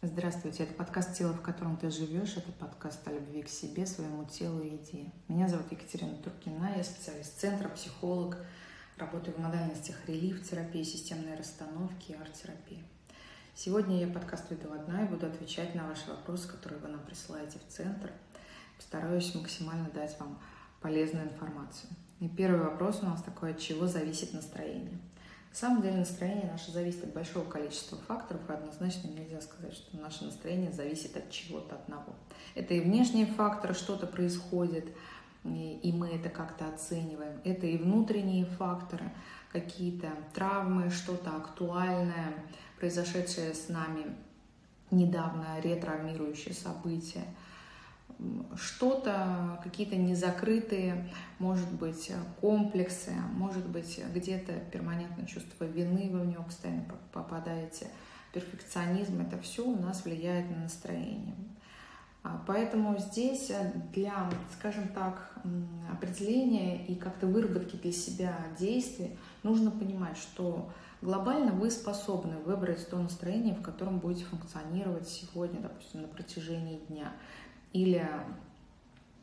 Здравствуйте, это подкаст «Тело, в котором ты живешь». Это подкаст о любви к себе, своему телу и еде. Меня зовут Екатерина Туркина, я специалист центра, психолог, работаю в модальностях релиф, терапии, системной расстановки и арт-терапии. Сегодня я подкаст веду одна и буду отвечать на ваши вопросы, которые вы нам присылаете в центр. Постараюсь максимально дать вам полезную информацию. И первый вопрос у нас такой, от чего зависит настроение? На самом деле настроение наше зависит от большого количества факторов, и однозначно нельзя сказать, что наше настроение зависит от чего-то одного. Это и внешние факторы, что-то происходит, и мы это как-то оцениваем. Это и внутренние факторы, какие-то травмы, что-то актуальное, произошедшее с нами недавно, ретравмирующее событие – что-то, какие-то незакрытые, может быть, комплексы, может быть, где-то перманентное чувство вины, вы в него постоянно попадаете, перфекционизм, это все у нас влияет на настроение. А, поэтому здесь для, скажем так, определения и как-то выработки для себя действий нужно понимать, что глобально вы способны выбрать то настроение, в котором будете функционировать сегодня, допустим, на протяжении дня или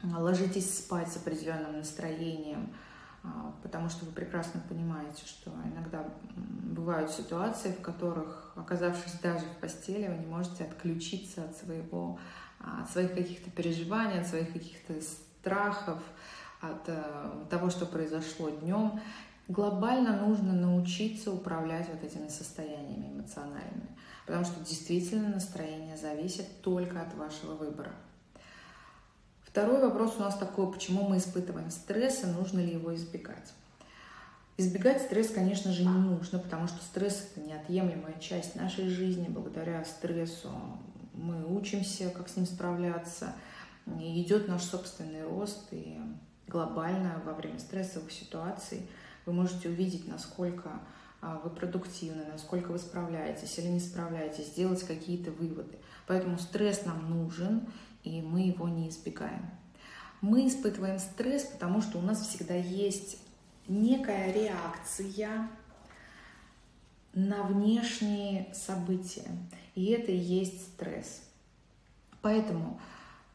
ложитесь спать с определенным настроением, а, потому что вы прекрасно понимаете, что иногда бывают ситуации, в которых, оказавшись даже в постели, вы не можете отключиться от своего, а, от своих каких-то переживаний, от своих каких-то страхов, от э, того, что произошло днем. Глобально нужно научиться управлять вот этими состояниями эмоциональными, потому что действительно настроение зависит только от вашего выбора. Второй вопрос у нас такой, почему мы испытываем стресс и нужно ли его избегать. Избегать стресс, конечно же, не нужно, потому что стресс – это неотъемлемая часть нашей жизни. Благодаря стрессу мы учимся, как с ним справляться. И идет наш собственный рост. И глобально во время стрессовых ситуаций вы можете увидеть, насколько а, вы продуктивны, насколько вы справляетесь или не справляетесь, сделать какие-то выводы. Поэтому стресс нам нужен, и мы его не избегаем. Мы испытываем стресс, потому что у нас всегда есть некая реакция на внешние события. И это и есть стресс. Поэтому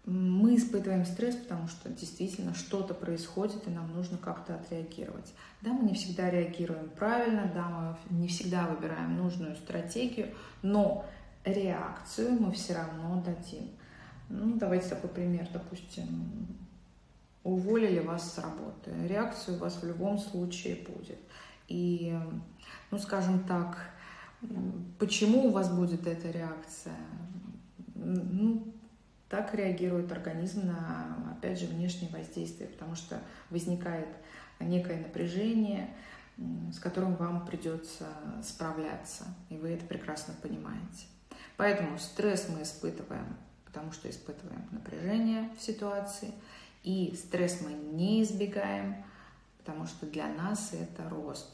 мы испытываем стресс, потому что действительно что-то происходит, и нам нужно как-то отреагировать. Да, мы не всегда реагируем правильно, да, мы не всегда выбираем нужную стратегию, но реакцию мы все равно дадим. Ну, давайте такой пример, допустим, уволили вас с работы. Реакция у вас в любом случае будет. И, ну, скажем так, почему у вас будет эта реакция? Ну, так реагирует организм на, опять же, внешнее воздействие, потому что возникает некое напряжение, с которым вам придется справляться, и вы это прекрасно понимаете. Поэтому стресс мы испытываем потому что испытываем напряжение в ситуации, и стресс мы не избегаем, потому что для нас это рост.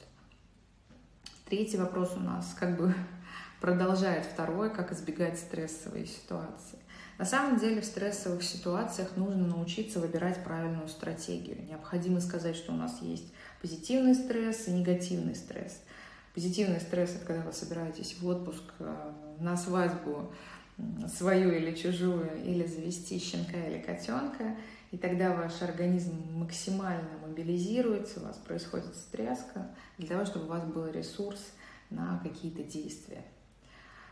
Третий вопрос у нас как бы продолжает второй, как избегать стрессовой ситуации. На самом деле в стрессовых ситуациях нужно научиться выбирать правильную стратегию. Необходимо сказать, что у нас есть позитивный стресс и негативный стресс. Позитивный стресс – это когда вы собираетесь в отпуск, э, на свадьбу, свою или чужую, или завести щенка или котенка, и тогда ваш организм максимально мобилизируется, у вас происходит стряска для того, чтобы у вас был ресурс на какие-то действия.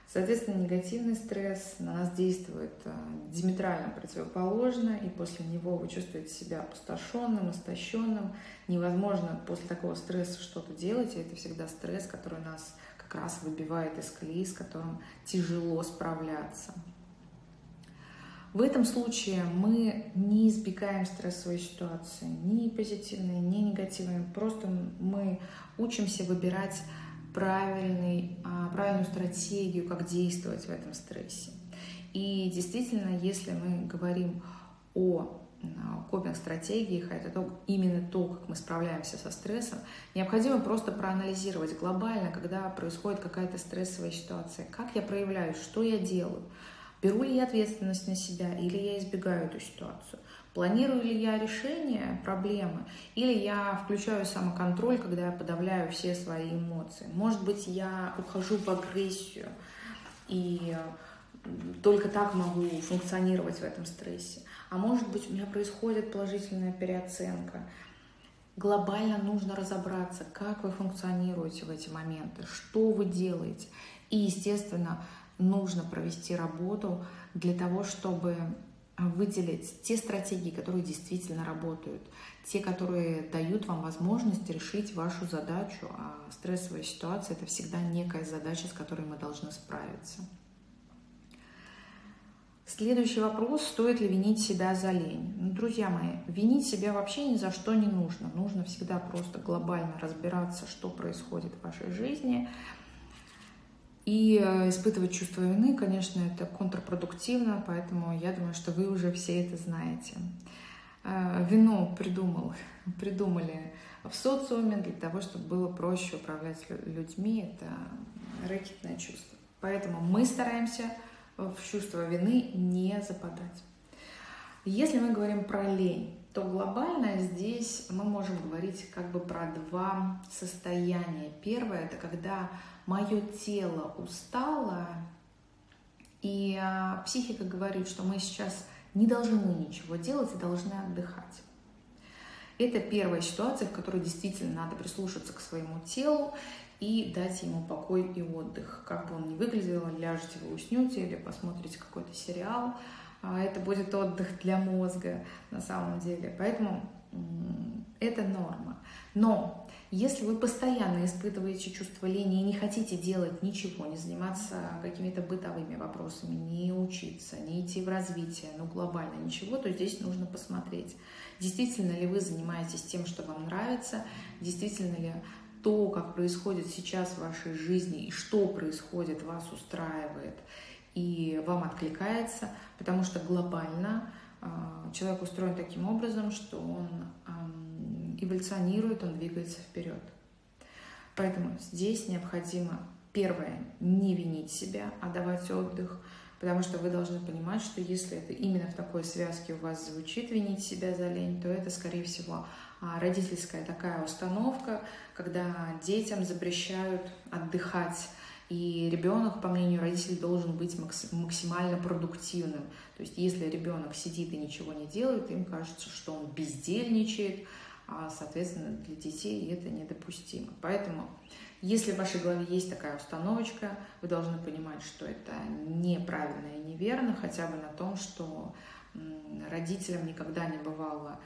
Соответственно, негативный стресс на нас действует э, диаметрально противоположно, и после него вы чувствуете себя опустошенным, истощенным. Невозможно после такого стресса что-то делать, и это всегда стресс, который нас раз выбивает из колеи, с которым тяжело справляться. В этом случае мы не избегаем стрессовой ситуации, ни позитивной, ни негативной. Просто мы учимся выбирать правильный, а, правильную стратегию, как действовать в этом стрессе. И действительно, если мы говорим о копинг-стратегиях, а это то, именно то, как мы справляемся со стрессом, необходимо просто проанализировать глобально, когда происходит какая-то стрессовая ситуация, как я проявляюсь, что я делаю, беру ли я ответственность на себя или я избегаю эту ситуацию, планирую ли я решение проблемы или я включаю самоконтроль, когда я подавляю все свои эмоции. Может быть, я ухожу в агрессию и только так могу функционировать в этом стрессе. А может быть, у меня происходит положительная переоценка. Глобально нужно разобраться, как вы функционируете в эти моменты, что вы делаете. И, естественно, нужно провести работу для того, чтобы выделить те стратегии, которые действительно работают, те, которые дают вам возможность решить вашу задачу, а стрессовая ситуация — это всегда некая задача, с которой мы должны справиться. Следующий вопрос, стоит ли винить себя за лень? Ну, друзья мои, винить себя вообще ни за что не нужно. Нужно всегда просто глобально разбираться, что происходит в вашей жизни. И э, испытывать чувство вины, конечно, это контрпродуктивно, поэтому я думаю, что вы уже все это знаете. Э, вину придумал, придумали в социуме для того, чтобы было проще управлять людьми. Это рэкетное чувство. Поэтому мы стараемся в чувство вины не западать. Если мы говорим про лень, то глобально здесь мы можем говорить как бы про два состояния. Первое – это когда мое тело устало, и а, психика говорит, что мы сейчас не должны ничего делать и должны отдыхать. Это первая ситуация, в которой действительно надо прислушаться к своему телу и дать ему покой и отдых. Как бы он ни выглядел, ляжете вы уснете или посмотрите какой-то сериал, а, это будет отдых для мозга на самом деле. Поэтому это норма. Но если вы постоянно испытываете чувство лени и не хотите делать ничего, не заниматься какими-то бытовыми вопросами, не учиться, не идти в развитие, ну глобально ничего, то здесь нужно посмотреть, действительно ли вы занимаетесь тем, что вам нравится, действительно ли то, как происходит сейчас в вашей жизни и что происходит, вас устраивает и вам откликается, потому что глобально а, человек устроен таким образом, что он эволюционирует, он двигается вперед. Поэтому здесь необходимо, первое, не винить себя, а давать отдых, потому что вы должны понимать, что если это именно в такой связке у вас звучит винить себя за лень, то это, скорее всего, родительская такая установка, когда детям запрещают отдыхать, и ребенок, по мнению родителей, должен быть максимально продуктивным. То есть если ребенок сидит и ничего не делает, им кажется, что он бездельничает, а, соответственно, для детей это недопустимо. Поэтому, если в вашей голове есть такая установочка, вы должны понимать, что это неправильно и неверно, хотя бы на том, что родителям никогда не бывало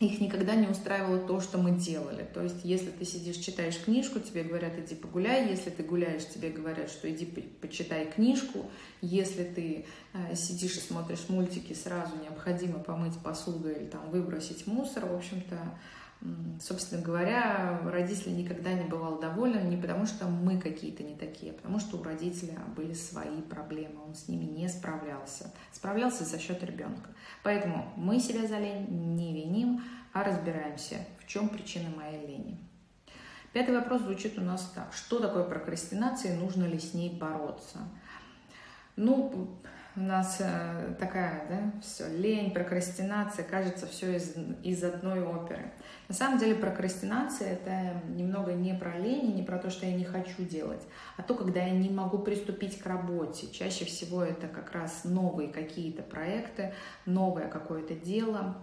их никогда не устраивало то, что мы делали. То есть, если ты сидишь, читаешь книжку, тебе говорят, иди погуляй. Если ты гуляешь, тебе говорят, что иди почитай книжку. Если ты э, сидишь и смотришь мультики, сразу необходимо помыть посуду или там выбросить мусор. В общем-то, собственно говоря, родители никогда не бывал доволен не потому, что мы какие-то не такие, а потому что у родителя были свои проблемы, он с ними не справлялся. Справлялся за счет ребенка. Поэтому мы себя за лень не виним, а разбираемся, в чем причина моей лени. Пятый вопрос звучит у нас так. Что такое прокрастинация и нужно ли с ней бороться? Ну, у нас э, такая, да, все, лень, прокрастинация, кажется, все из, из одной оперы. На самом деле прокрастинация это немного не про лень, не про то, что я не хочу делать, а то, когда я не могу приступить к работе. Чаще всего это как раз новые какие-то проекты, новое какое-то дело,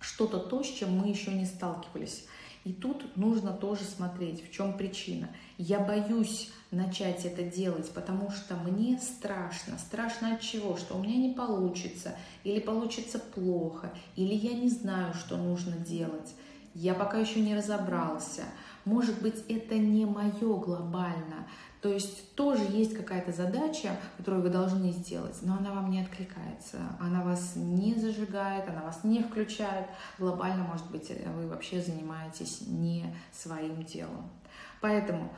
что-то то, с чем мы еще не сталкивались. И тут нужно тоже смотреть, в чем причина. Я боюсь начать это делать, потому что мне страшно. Страшно от чего? Что у меня не получится, или получится плохо, или я не знаю, что нужно делать. Я пока еще не разобрался. Может быть, это не мое глобально. То есть тоже есть какая-то задача, которую вы должны сделать, но она вам не откликается, она вас не зажигает, она вас не включает. Глобально, может быть, вы вообще занимаетесь не своим делом. Поэтому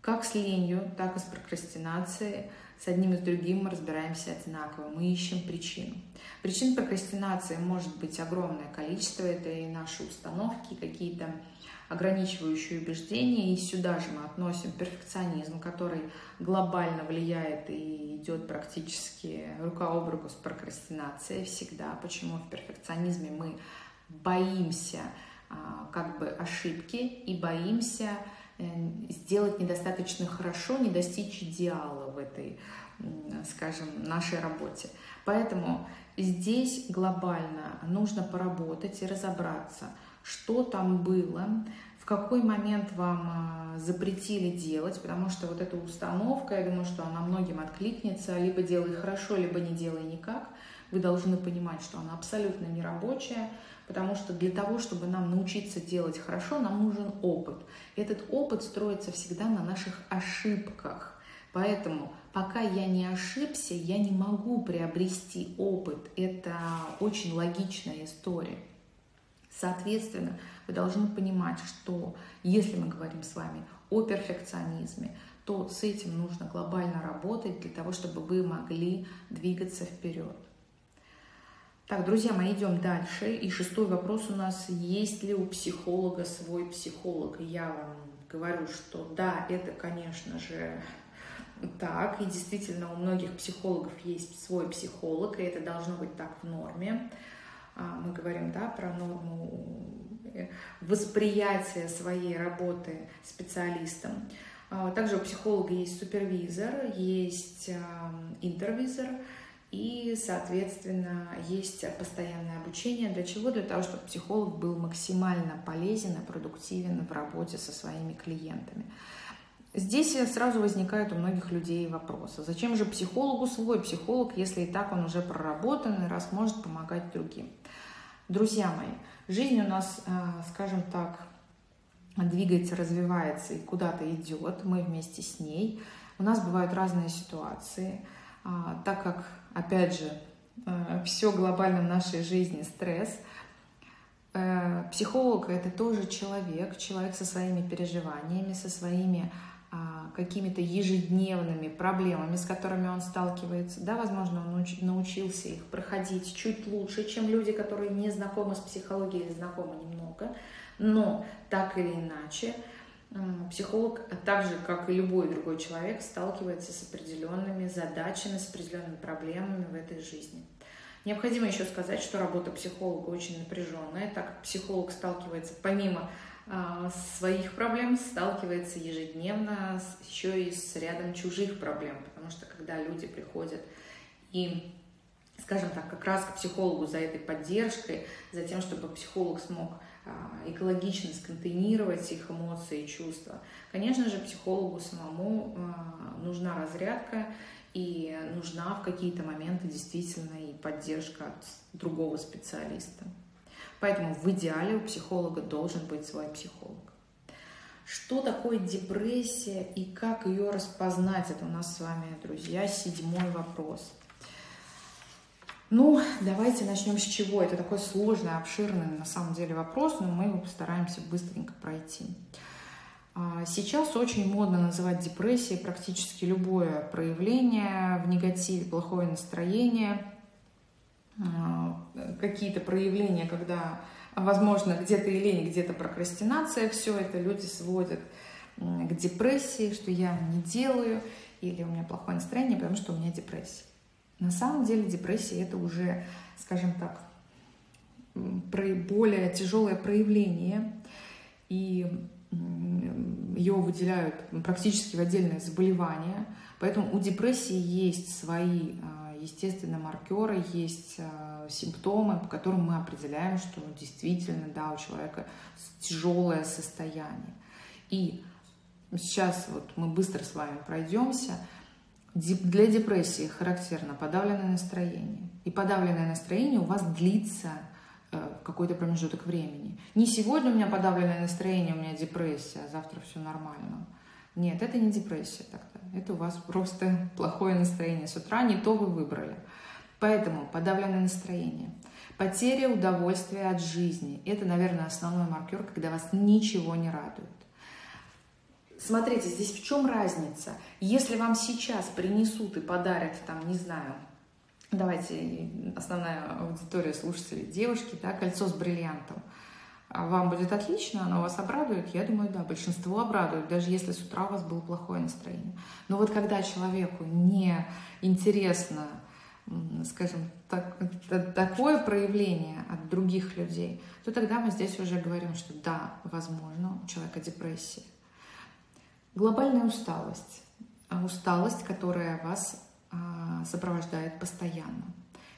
как с ленью, так и с прокрастинацией, с одним и с другим мы разбираемся одинаково. Мы ищем причину. Причин прокрастинации может быть огромное количество. Это и наши установки, какие-то ограничивающие убеждения. И сюда же мы относим перфекционизм, который глобально влияет и идет практически рука об руку с прокрастинацией всегда. Почему в перфекционизме мы боимся а, как бы ошибки и боимся э, сделать недостаточно хорошо, не достичь идеала в этой, скажем, нашей работе. Поэтому здесь глобально нужно поработать и разобраться, что там было, в какой момент вам э, запретили делать, потому что вот эта установка, я думаю, что она многим откликнется, либо делай хорошо, либо не делай никак. Вы должны понимать, что она абсолютно не рабочая, потому что для того, чтобы нам научиться делать хорошо, нам нужен опыт. Этот опыт строится всегда на наших ошибках. Поэтому пока я не ошибся, я не могу приобрести опыт. Это очень логичная история. Соответственно, вы должны понимать, что если мы говорим с вами о перфекционизме, то с этим нужно глобально работать для того, чтобы вы могли двигаться вперед. Так, друзья мои, идем дальше. И шестой вопрос у нас. Есть ли у психолога свой психолог? Я вам говорю, что да, это, конечно же, так. И действительно, у многих психологов есть свой психолог, и это должно быть так в норме. А, мы говорим, да, про норму э, восприятия своей работы специалистом. А, также у психолога есть супервизор, есть интервизор, и, соответственно, есть постоянное обучение. Для чего? Для того, чтобы психолог был максимально полезен и продуктивен в работе со своими клиентами. Здесь сразу возникают у многих людей вопросы. Зачем же психологу свой психолог, если и так он уже проработан и раз может помогать другим? Друзья мои, жизнь у нас, э, скажем так, двигается, развивается и куда-то идет. Мы вместе с ней. У нас бывают разные ситуации. А, так как опять же, э, все глобально в нашей жизни стресс. Э, психолог это тоже человек, человек со своими переживаниями, со своими а, какими-то ежедневными проблемами, с которыми он сталкивается. Да, возможно, он научился их проходить чуть лучше, чем люди, которые не знакомы с психологией или знакомы немного. Но так или иначе, Психолог, так же, как и любой другой человек, сталкивается с определенными задачами, с определенными проблемами в этой жизни. Необходимо еще сказать, что работа психолога очень напряженная, так как психолог сталкивается помимо а, своих проблем, сталкивается ежедневно еще и с рядом чужих проблем, потому что когда люди приходят и скажем так, как раз к психологу за этой поддержкой, за тем, чтобы психолог смог а, экологично сконтейнировать их эмоции и чувства. Конечно же, психологу самому а, нужна разрядка и нужна в какие-то моменты действительно и поддержка от другого специалиста. Поэтому в идеале у психолога должен быть свой психолог. Что такое депрессия и как ее распознать? Это у нас с вами, друзья, седьмой вопрос. Ну, давайте начнем с чего. Это такой сложный, обширный на самом деле вопрос, но мы его постараемся быстренько пройти. А, сейчас очень модно называть депрессией практически любое проявление в негативе, плохое настроение, какие-то проявления, когда, возможно, где-то лень, где-то прокрастинация, все это люди сводят к депрессии, что я не делаю, или у меня плохое настроение, потому что у меня депрессия. На самом деле депрессия это уже, скажем так, более тяжелое проявление, и ее выделяют практически в отдельное заболевание. Поэтому у депрессии есть свои, а, естественно, маркеры, есть а, симптомы, по которым мы определяем, что действительно, да, у человека тяжелое состояние. И сейчас вот мы быстро с вами пройдемся – для депрессии характерно подавленное настроение. И подавленное настроение у вас длится э, какой-то промежуток времени. Не сегодня у меня подавленное настроение, у меня депрессия, а завтра все нормально. Нет, это не депрессия тогда. Это у вас просто плохое настроение с утра, не то вы выбрали. Поэтому подавленное настроение. Потеря удовольствия от жизни. Это, наверное, основной маркер, когда вас ничего не радует. Смотрите, здесь в чем разница? Если вам сейчас принесут и подарят, там, не знаю, давайте, основная аудитория слушателей, девушки, да, кольцо с бриллиантом, вам будет отлично, оно вас обрадует? Я думаю, да, большинство обрадует, даже если с утра у вас было плохое настроение. Но вот когда человеку не интересно, скажем, так, такое проявление от других людей, то тогда мы здесь уже говорим, что да, возможно, у человека депрессия. Глобальная усталость. А усталость, которая вас а, сопровождает постоянно.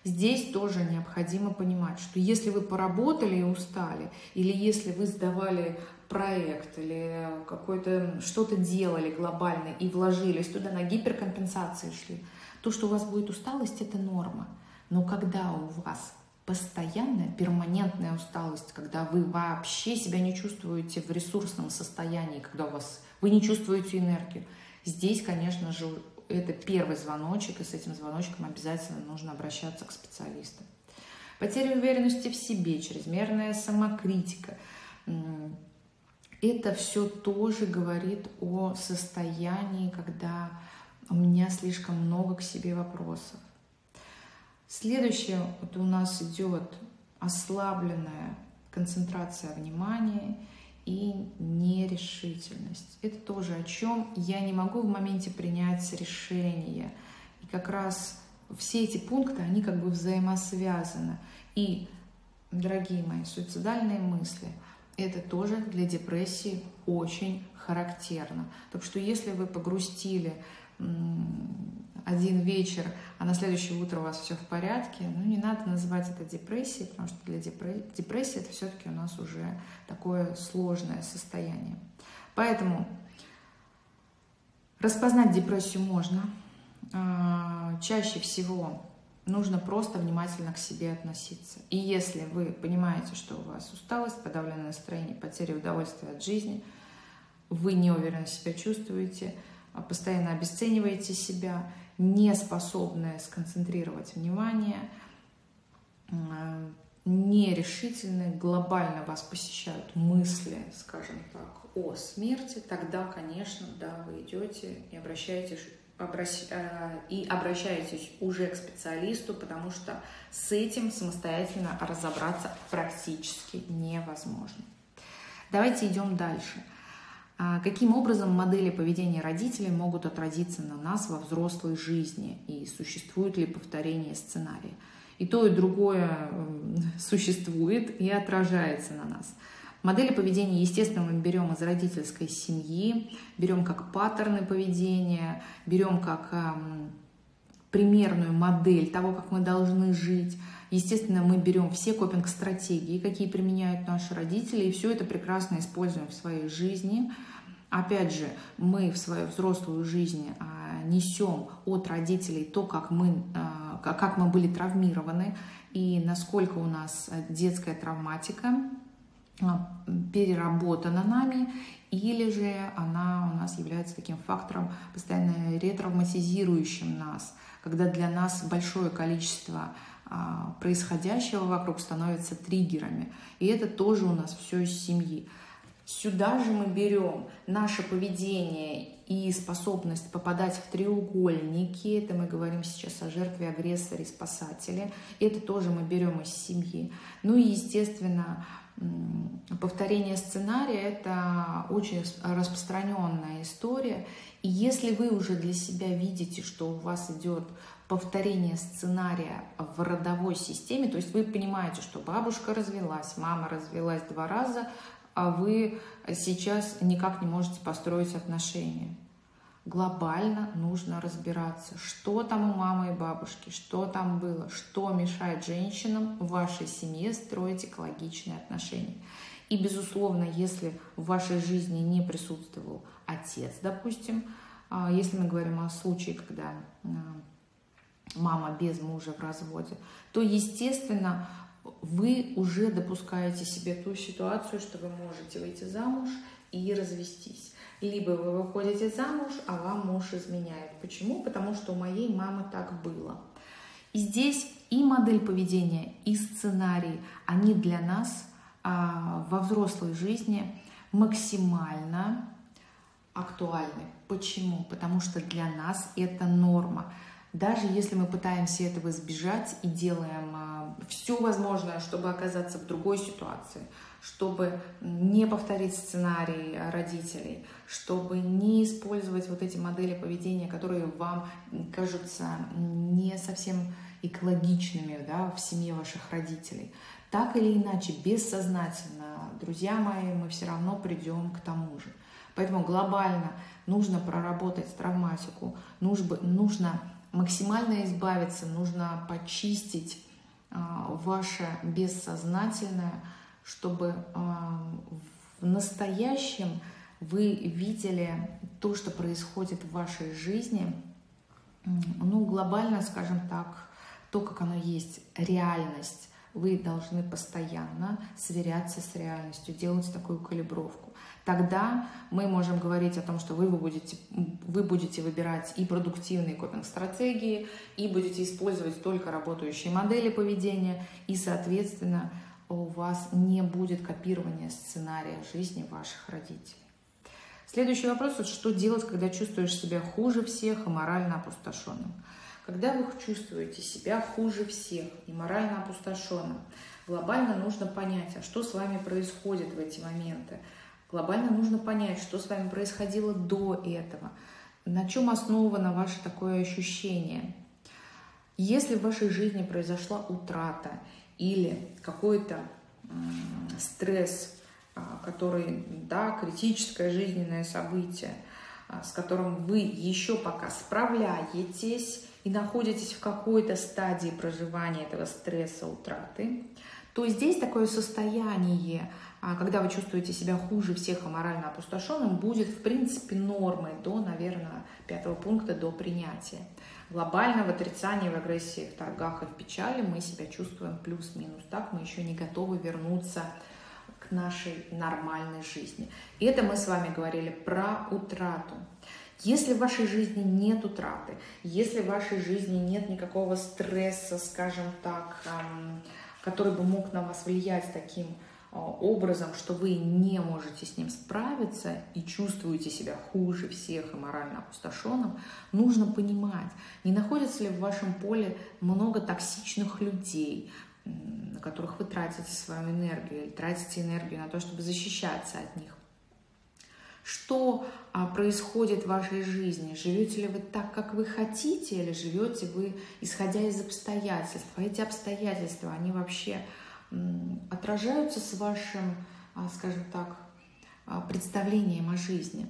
Здесь тоже необходимо понимать, что если вы поработали и устали, или если вы сдавали проект или какой-то что-то делали глобально и вложились туда на гиперкомпенсации шли, то, что у вас будет усталость, это норма. Но когда у вас постоянная, перманентная усталость, когда вы вообще себя не чувствуете в ресурсном состоянии, когда у вас вы не чувствуете энергию, здесь, конечно же, это первый звоночек, и с этим звоночком обязательно нужно обращаться к специалисту. Потеря уверенности в себе, чрезмерная самокритика, это все тоже говорит о состоянии, когда у меня слишком много к себе вопросов. Следующее вот у нас идет ослабленная концентрация внимания нерешительность. Это тоже о чем я не могу в моменте принять решение. И как раз все эти пункты, они как бы взаимосвязаны. И, дорогие мои, суицидальные мысли – это тоже для депрессии очень характерно. Так что если вы погрустили один вечер, а на следующее утро у вас все в порядке, ну не надо называть это депрессией, потому что для депрессии это все-таки у нас уже такое сложное состояние. Поэтому распознать депрессию можно. А, чаще всего нужно просто внимательно к себе относиться. И если вы понимаете, что у вас усталость, подавленное настроение, потеря удовольствия от жизни, вы неуверенно себя чувствуете, а постоянно обесцениваете себя, не способны сконцентрировать внимание, нерешительны, глобально вас посещают мысли, скажем так, о смерти, тогда, конечно, да, вы идете и обращаетесь Э, и обращаетесь уже к специалисту, потому что с этим самостоятельно разобраться практически невозможно. Давайте идем дальше. А, каким образом модели поведения родителей могут отразиться на нас во взрослой жизни и существует ли повторение сценария? И то, и другое существует и отражается на нас. Модели поведения, естественно, мы берем из родительской семьи, берем как паттерны поведения, берем как эм, примерную модель того, как мы должны жить. Естественно, мы берем все копинг-стратегии, какие применяют наши родители, и все это прекрасно используем в своей жизни. Опять же, мы в свою взрослую жизнь а, несем от родителей то, как мы, а, как мы были травмированы, и насколько у нас детская травматика а, переработана нами, или же она у нас является таким фактором, постоянно ретравматизирующим нас, когда для нас большое количество а, происходящего вокруг становится триггерами. И это тоже у нас все из семьи. Сюда же мы берем наше поведение и способность попадать в треугольники. Это мы говорим сейчас о жертве, агрессоре, спасателе. Это тоже мы берем из семьи. Ну и, естественно, повторение сценария – это очень распространенная история. И если вы уже для себя видите, что у вас идет повторение сценария в родовой системе, то есть вы понимаете, что бабушка развелась, мама развелась два раза, а вы сейчас никак не можете построить отношения – глобально нужно разбираться, что там у мамы и бабушки, что там было, что мешает женщинам в вашей семье строить экологичные отношения. И, безусловно, если в вашей жизни не присутствовал отец, допустим, а, если мы говорим о случае, когда а, мама без мужа в разводе, то, естественно, вы уже допускаете себе ту ситуацию, что вы можете выйти замуж и развестись. Либо вы выходите замуж, а вам муж изменяет. Почему? Потому что у моей мамы так было. И здесь и модель поведения, и сценарий, они для нас а, во взрослой жизни максимально актуальны. Почему? Потому что для нас это норма. Даже если мы пытаемся этого избежать и делаем а, все возможное, чтобы оказаться в другой ситуации, чтобы не повторить сценарий родителей, чтобы не использовать вот эти модели поведения, которые вам кажутся не совсем экологичными да, в семье ваших родителей. Так или иначе, бессознательно, друзья мои, мы все равно придем к тому же. Поэтому глобально нужно проработать травматику, нужно, нужно максимально избавиться, нужно почистить а, ваше бессознательное, чтобы а, в настоящем вы видели то, что происходит в вашей жизни, ну, глобально, скажем так, то, как оно есть, реальность. Вы должны постоянно сверяться с реальностью, делать такую калибровку. Тогда мы можем говорить о том, что вы будете, вы будете выбирать и продуктивные копинг-стратегии, и будете использовать только работающие модели поведения, и, соответственно, у вас не будет копирования сценария жизни ваших родителей. Следующий вопрос, что делать, когда чувствуешь себя хуже всех и морально опустошенным. Когда вы чувствуете себя хуже всех и морально опустошенным, глобально нужно понять, а что с вами происходит в эти моменты. Глобально нужно понять, что с вами происходило до этого, на чем основано ваше такое ощущение. Если в вашей жизни произошла утрата или какой-то стресс, а, который, да, критическое жизненное событие, а, с которым вы еще пока справляетесь и находитесь в какой-то стадии проживания этого стресса, утраты, то здесь такое состояние, когда вы чувствуете себя хуже всех и морально опустошенным, будет в принципе нормой до, наверное, пятого пункта, до принятия. Глобально в отрицании, в агрессии, в торгах и в печали мы себя чувствуем плюс-минус. Так мы еще не готовы вернуться к нашей нормальной жизни. И это мы с вами говорили про утрату. Если в вашей жизни нет утраты, если в вашей жизни нет никакого стресса, скажем так, который бы мог на вас влиять таким а, образом, что вы не можете с ним справиться и чувствуете себя хуже всех и морально опустошенным, нужно понимать, не находится ли в вашем поле много токсичных людей, на которых вы тратите свою энергию или тратите энергию на то, чтобы защищаться от них. Что а, происходит в вашей жизни? Живете ли вы так, как вы хотите, или живете вы, исходя из обстоятельств? А эти обстоятельства, они вообще отражаются с вашим, а, скажем так, а, представлением о жизни.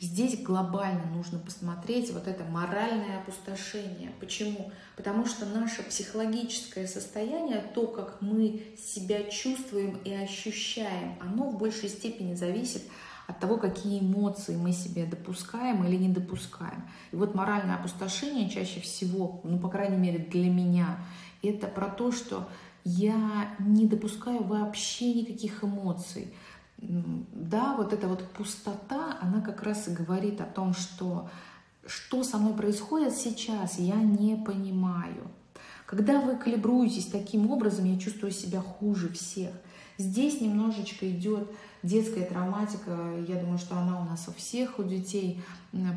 здесь глобально нужно посмотреть вот это моральное опустошение. Почему? Потому что наше психологическое состояние, то, как мы себя чувствуем и ощущаем, оно в большей степени зависит от того, какие эмоции мы себе допускаем или не допускаем. И вот моральное опустошение чаще всего, ну, по крайней мере, для меня, это про то, что я не допускаю вообще никаких эмоций. Да, вот эта вот пустота, она как раз и говорит о том, что что со мной происходит сейчас, я не понимаю. Когда вы калибруетесь таким образом, я чувствую себя хуже всех. Здесь немножечко идет детская травматика. Я думаю, что она у нас у всех, у детей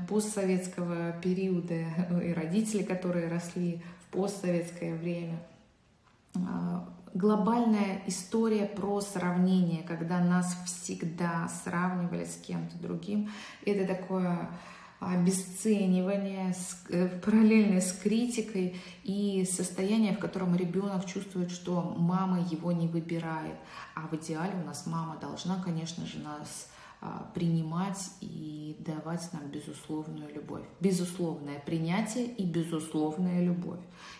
постсоветского периода и родители, которые росли в постсоветское время – глобальная история про сравнение, когда нас всегда сравнивали с кем-то другим. Это такое обесценивание, э, параллельное с критикой и состояние, в котором ребенок чувствует, что мама его не выбирает. А в идеале у нас мама должна, конечно же, нас а, принимать и давать нам безусловную любовь. Безусловное принятие и безусловная любовь.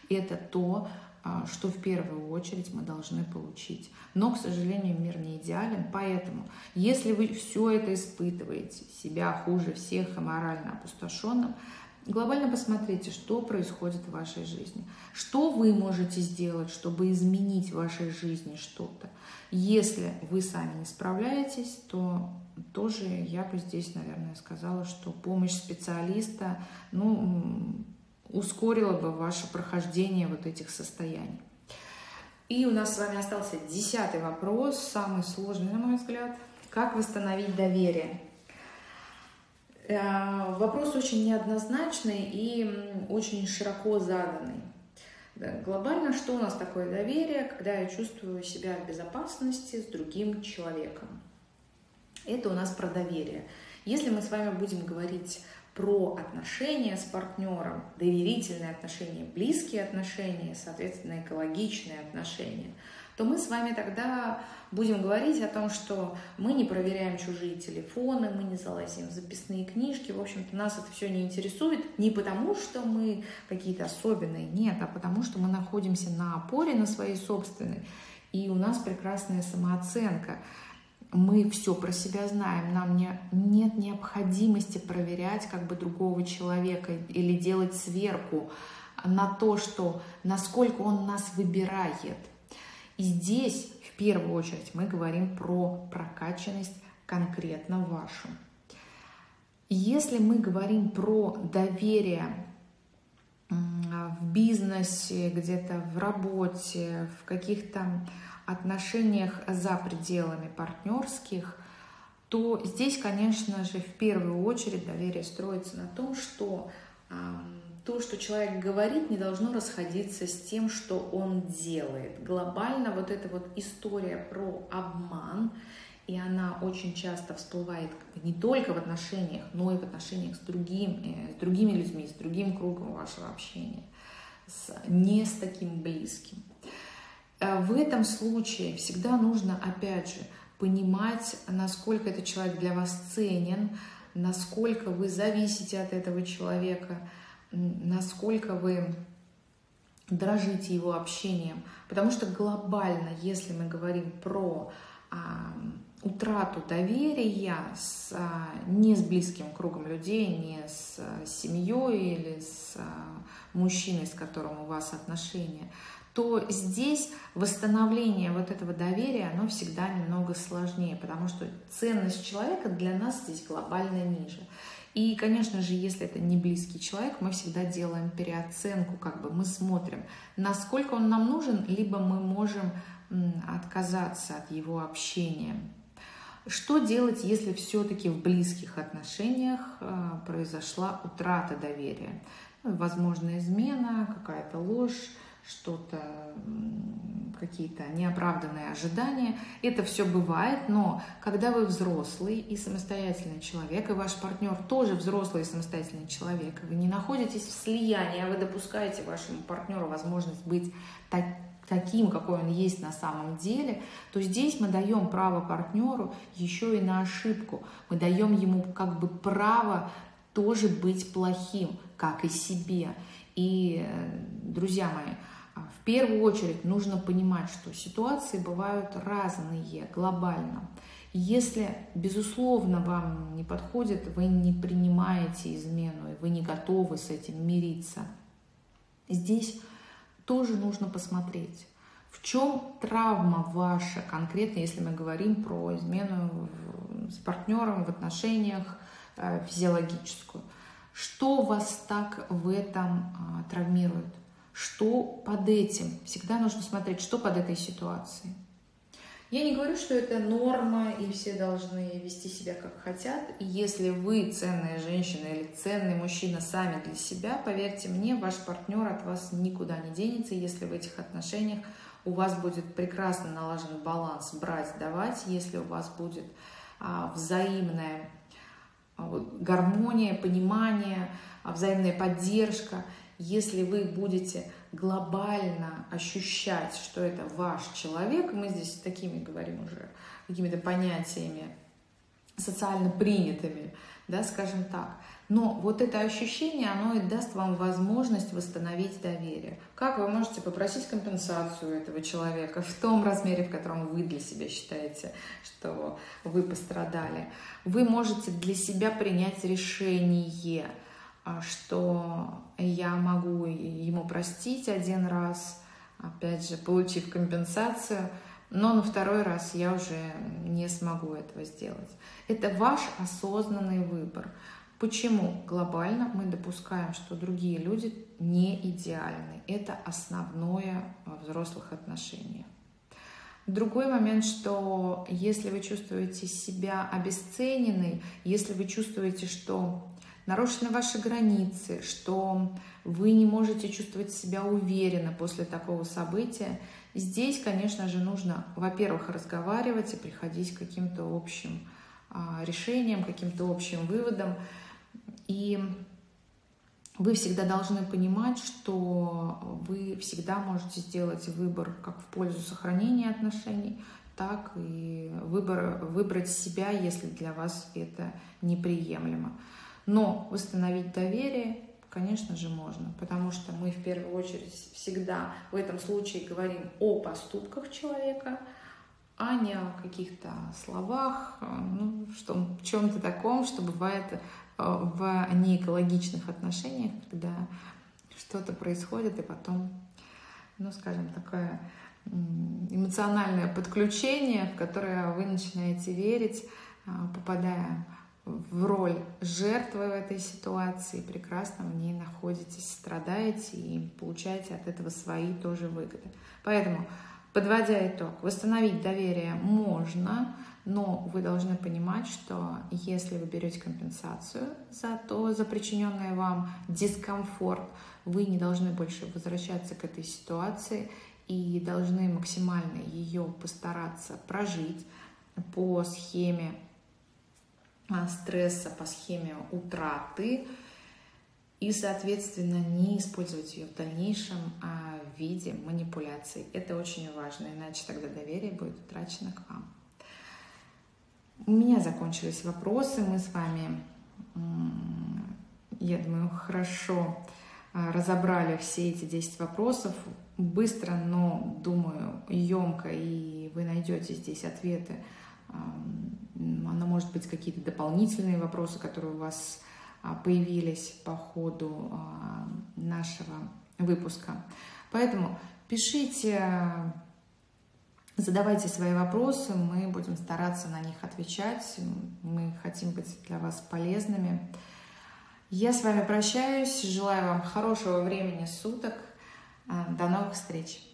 Это то, а, что в первую очередь мы должны получить. Но, к сожалению, мир не идеален, поэтому, если вы все это испытываете, себя хуже всех и морально опустошенным, глобально посмотрите, что происходит в вашей жизни, что вы можете сделать, чтобы изменить в вашей жизни что-то. Если вы сами не справляетесь, то тоже я бы здесь, наверное, сказала, что помощь специалиста, ну, ускорило бы ваше прохождение вот этих состояний. И у нас с вами остался десятый вопрос, самый сложный, на мой взгляд. Как восстановить доверие? Э, вопрос очень неоднозначный и очень широко заданный. Глобально, что у нас такое доверие, когда я чувствую себя в безопасности с другим человеком? Это у нас про доверие. Если мы с вами будем говорить про отношения с партнером, доверительные отношения, близкие отношения, соответственно, экологичные отношения, то мы с вами тогда будем говорить о том, что мы не проверяем чужие телефоны, мы не залазим в записные книжки, в общем-то, нас это все не интересует не потому, что мы какие-то особенные, нет, а потому что мы находимся на опоре, на своей собственной, и у нас прекрасная самооценка. Мы все про себя знаем, нам не, нет необходимости проверять как бы другого человека или делать сверку на то, что насколько он нас выбирает. И здесь в первую очередь мы говорим про прокачанность конкретно вашу. Если мы говорим про доверие в бизнесе, где-то в работе, в каких-то отношениях за пределами партнерских, то здесь, конечно же, в первую очередь доверие строится на том, что то, что человек говорит, не должно расходиться с тем, что он делает. Глобально вот эта вот история про обман, и она очень часто всплывает не только в отношениях, но и в отношениях с, другим, э, с другими людьми, с другим кругом вашего общения, с, не с таким близким. Э, в этом случае всегда нужно, опять же, понимать, насколько этот человек для вас ценен, насколько вы зависите от этого человека – насколько вы дрожите его общением. Потому что глобально, если мы говорим про а, утрату доверия с, а, не с близким кругом людей, не с а, семьей или с а, мужчиной, с которым у вас отношения, то здесь восстановление вот этого доверия, оно всегда немного сложнее, потому что ценность человека для нас здесь глобально ниже. И, конечно же, если это не близкий человек, мы всегда делаем переоценку, как бы мы смотрим, насколько он нам нужен, либо мы можем отказаться от его общения. Что делать, если все-таки в близких отношениях а, произошла утрата доверия? Возможно, измена, какая-то ложь, что-то, какие-то неоправданные ожидания. Это все бывает, но когда вы взрослый и самостоятельный человек, и ваш партнер тоже взрослый и самостоятельный человек, вы не находитесь в слиянии, а вы допускаете вашему партнеру возможность быть так, таким, какой он есть на самом деле, то здесь мы даем право партнеру еще и на ошибку. Мы даем ему как бы право тоже быть плохим, как и себе. И, э, друзья мои, в первую очередь нужно понимать, что ситуации бывают разные глобально. Если, безусловно, вам не подходит, вы не принимаете измену, и вы не готовы с этим мириться, здесь тоже нужно посмотреть, в чем травма ваша конкретно, если мы говорим про измену с партнером в отношениях э, физиологическую. Что вас так в этом а, травмирует? Что под этим. Всегда нужно смотреть, что под этой ситуацией. Я не говорю, что это норма, и все должны вести себя как хотят. И если вы ценная женщина или ценный мужчина сами для себя, поверьте мне, ваш партнер от вас никуда не денется, если в этих отношениях у вас будет прекрасно налажен баланс брать-давать, если у вас будет а, взаимная а, гармония, понимание, а, взаимная поддержка – если вы будете глобально ощущать, что это ваш человек, мы здесь такими говорим уже, какими-то понятиями социально принятыми, да, скажем так. Но вот это ощущение, оно и даст вам возможность восстановить доверие. Как вы можете попросить компенсацию этого человека в том размере, в котором вы для себя считаете, что вы пострадали. Вы можете для себя принять решение – что я могу ему простить один раз, опять же, получив компенсацию, но на второй раз я уже не смогу этого сделать. Это ваш осознанный выбор. Почему глобально мы допускаем, что другие люди не идеальны? Это основное во взрослых отношениях. Другой момент, что если вы чувствуете себя обесцененной, если вы чувствуете, что нарушены ваши границы, что вы не можете чувствовать себя уверенно после такого события, здесь, конечно же, нужно, во-первых, разговаривать и приходить к каким-то общим а, решениям, каким-то общим выводам. И вы всегда должны понимать, что вы всегда можете сделать выбор как в пользу сохранения отношений, так и выбор, выбрать себя, если для вас это неприемлемо. Но восстановить доверие, конечно же, можно, потому что мы в первую очередь всегда в этом случае говорим о поступках человека, а не о каких-то словах, ну, что, чем-то таком, что бывает э, в неэкологичных отношениях, когда что-то происходит, и потом, ну, скажем, такое эмоциональное подключение, в которое вы начинаете верить, а, попадая в роль жертвы в этой ситуации, прекрасно в ней находитесь, страдаете и получаете от этого свои тоже выгоды. Поэтому, подводя итог, восстановить доверие можно, но вы должны понимать, что если вы берете компенсацию за то, за причиненный вам дискомфорт, вы не должны больше возвращаться к этой ситуации и должны максимально ее постараться прожить по схеме стресса, по схеме утраты и, соответственно, не использовать ее в дальнейшем а в виде манипуляций. Это очень важно, иначе тогда доверие будет утрачено к вам. У меня закончились вопросы. Мы с вами, я думаю, хорошо а, разобрали все эти 10 вопросов быстро, но, думаю, емко, и вы найдете здесь ответы. Оно может быть какие-то дополнительные вопросы, которые у вас а, появились по ходу а, нашего выпуска. Поэтому пишите, задавайте свои вопросы, мы будем стараться на них отвечать, мы хотим быть для вас полезными. Я с вами прощаюсь, желаю вам хорошего времени суток, до новых встреч!